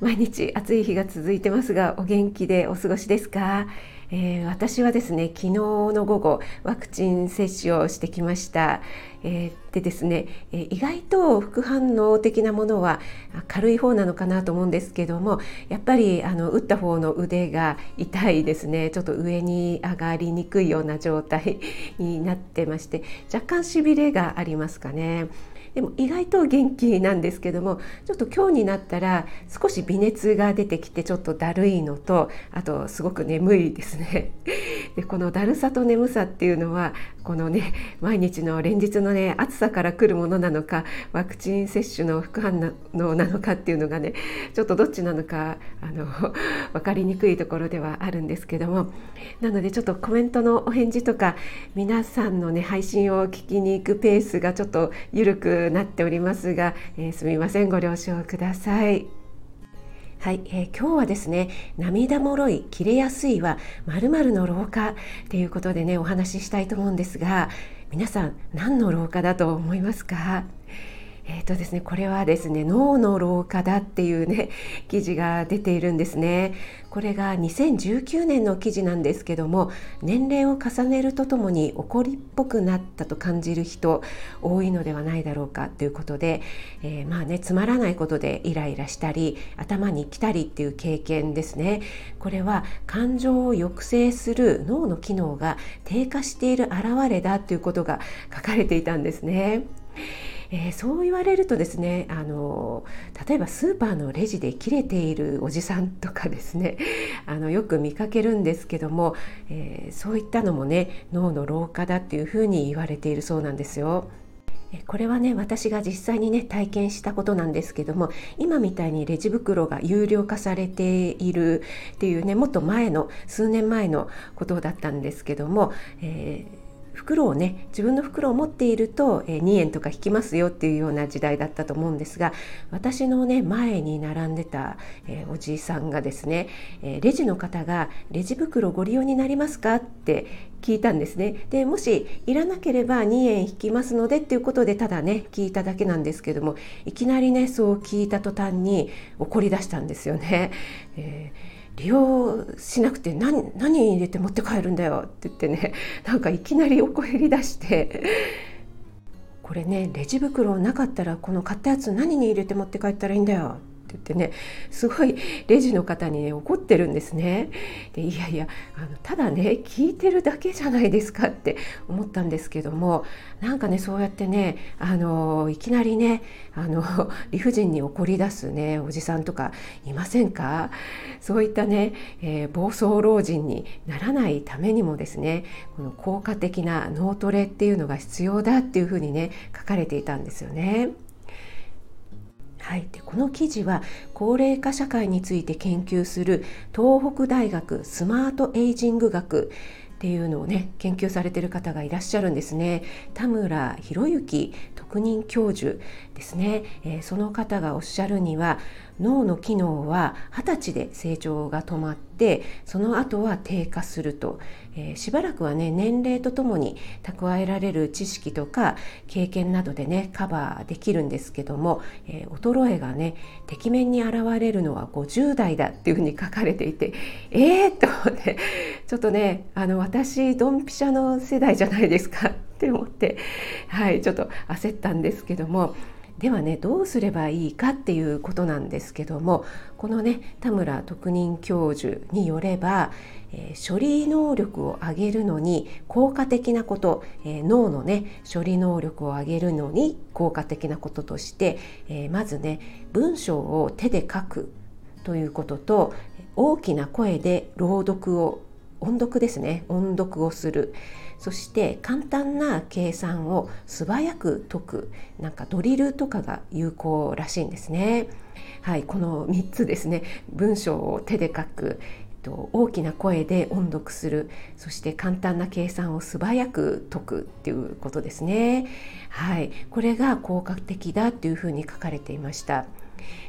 毎日暑い日が続いてますがお元気でお過ごしですか、えー、私はですね昨日の午後ワクチン接種をしてきました、えー、でですね、え、意外と副反応的なものは軽い方なのかなと思うんですけどもやっぱりあの打った方の腕が痛いですね。ちょっと上に上がりにくいような状態になってまして若干しびれがありますかね。でも意外と元気なんですけどもちょっと今日になったら少し微熱が出てきてちょっとだるいのとあとすごく眠いですね。でこのだるさと眠さっていうのはこのね毎日の連日のね暑さから来るものなのかワクチン接種の副反応なのかっていうのがねちょっとどっちなのかあの 分かりにくいところではあるんですけどもなのでちょっとコメントのお返事とか皆さんのね配信を聞きに行くペースがちょっと緩くなっておりますが、えー、すみませんご了承ください。はい、えー、今日はですね涙もろい切れやすいはまるの老化っていうことでねお話ししたいと思うんですが皆さん何の老化だと思いますか？えーとですね、これはですね脳の老化だっていうね 記事が出ているんですねこれが2019年の記事なんですけども年齢を重ねるとともに怒りっぽくなったと感じる人多いのではないだろうかということで、えー、まあねつまらないことでイライラしたり頭に来たりっていう経験ですねこれは感情を抑制する脳の機能が低下している表れだということが書かれていたんですね。えー、そう言われるとですねあの例えばスーパーのレジで切れているおじさんとかですね あのよく見かけるんですけども、えー、そういったのもね脳の老化だっていうふうに言われているそうなんですよ。これはね私が実際にね体験したことなんですけども今みたいにレジ袋が有料化されているっていうねもっと前の数年前のことだったんですけども、えー袋をね自分の袋を持っていると、え2円とか引きますよっていうような時代だったと思うんですが私のね前に並んでた、えおじいさんがですね、えレジの方が「レジ袋ご利用になりますか?」って聞いたんですねでもしいらなければ2円引きますのでっていうことでただね聞いただけなんですけどもいきなりねそう聞いた途端に怒り出したんですよね。えー利用しなくて何何入れて持って帰るんだよって言ってね なんかいきなりおこ減り出してこれねレジ袋なかったらこの買ったやつ何に入れて持って帰ったらいいんだよって言ってねすごいレジの方にね怒ってるんですね。でいやいやあのただね聞いてるだけじゃないですかって思ったんですけどもなんかねそうやってねあのいきなりねあの 理不尽に怒り出すねおじさんとかいませんか？そういったね、えー、暴走老人にならないためにもですねこの効果的な脳トレっていうのが必要だっていうふうにね書かれていたんですよね。はい、でこの記事は高齢化社会について研究する東北大学スマートエイジング学っていうのをね研究されてる方がいらっしゃるんですね。田村博之特任教授ですね、えー、その方がおっしゃるには脳の機能は20歳で成長が止まってその後は低下すると、えー、しばらくはね年齢とともに蓄えられる知識とか経験などでねカバーできるんですけども、えー、衰えがねてきめんに現れるのは50代だっていうふうに書かれていてえー、と思ってちょっとねあの私ドンピシャの世代じゃないですかって思ってはいちょっと焦ったんですけどもではねどうすればいいかっていうことなんですけどもこのね田村特任教授によれば、えー、処理能力を上げるのに効果的なこと、えー、脳のね処理能力を上げるのに効果的なこととして、えー、まずね文章を手で書くということと大きな声で朗読を音読ですね音読をする。そして簡単な計算を素早く解くなんかドリルとかが有効らしいんですね。はい、この3つですね文章を手で書く大きな声で音読するそして簡単な計算を素早く解くっていうことですね。はい、これが効果的だというふうに書かれていました。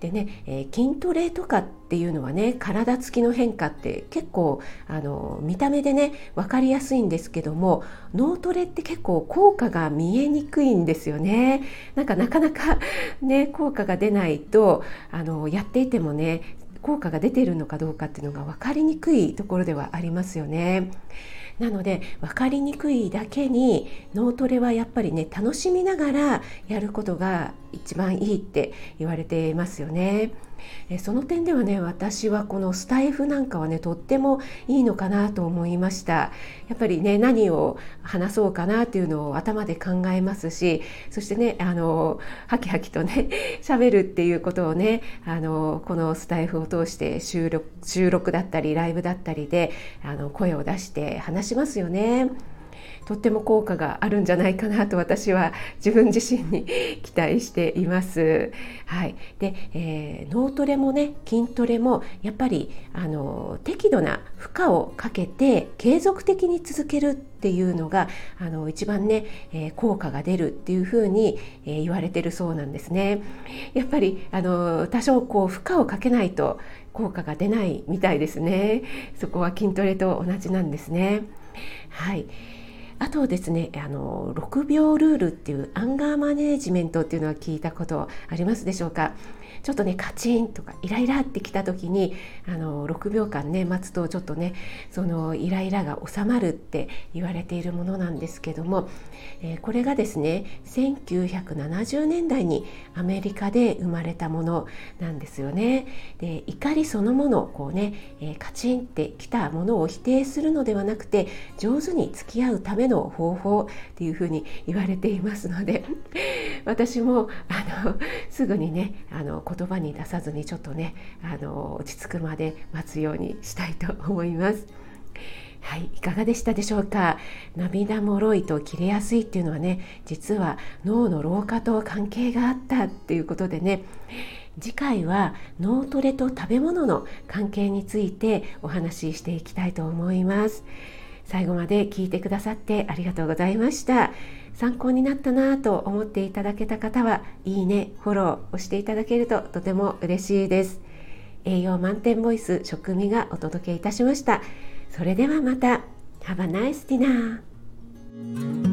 でね、えー、筋トレとかっていうのはね体つきの変化って結構あの見た目でね分かりやすいんですけども脳トレって結構効果が見えにくいんですよね。なんかなかなか ね効果が出ないとあのやっていてもね効果が出ているのかどうかっていうのが分かりにくいところではありますよね。なので分かりにくいだけに脳トレはやっぱりね楽しみながらやることが一番いいって言われていますよね。えその点ではね私はこのスタイフなんかはねとってもいいのかなと思いましたやっぱりね何を話そうかなっていうのを頭で考えますしそしてねあのハキハキとね 喋るっていうことをねあのこのスタイフを通して収録収録だったりライブだったりであの声を出して話しますよね。とっても効果があるんじゃないかなと私は自分自身に期待しています。はい、で、えー、脳トレもね筋トレもやっぱりあの適度な負荷をかけて継続的に続けるっていうのがあの一番ね、えー、効果が出るっていうふうに、えー、言われてるそうなんですね。やっぱりあの多少こう負荷をかけないと効果が出ないみたいですね。そこは筋トレと同じなんですね。はい。あとですねあの6秒ルールっていうアンガーマネージメントっていうのは聞いたことありますでしょうか？ちょっとねカチンとかイライラってきた時にあの6秒間ね待つとちょっとねそのイライラが収まるって言われているものなんですけども、えー、これがですね1970年代にアメリカで生まれたものなんですよね。で怒りそのものこうね、えー、カチンってきたものを否定するのではなくて上手に付き合うための方法っていうふうに言われていますので 私もあのすぐにねあの言葉に出さずにちょっとねあの落ち着くまで待つようにしたいと思います。はい、いかがでしたでしょうか？涙もろいと切れやすいっていうのはね実は脳の老化と関係があったっていうことでね次回は脳トレと食べ物の関係についてお話ししていきたいと思います最後まで聞いてくださってありがとうございました。参考になったなと思っていただけた方はいいねフォロー押していただけるととても嬉しいです。栄養満点ボイス食味がお届けいたしました。それではまた。Have a nice dinner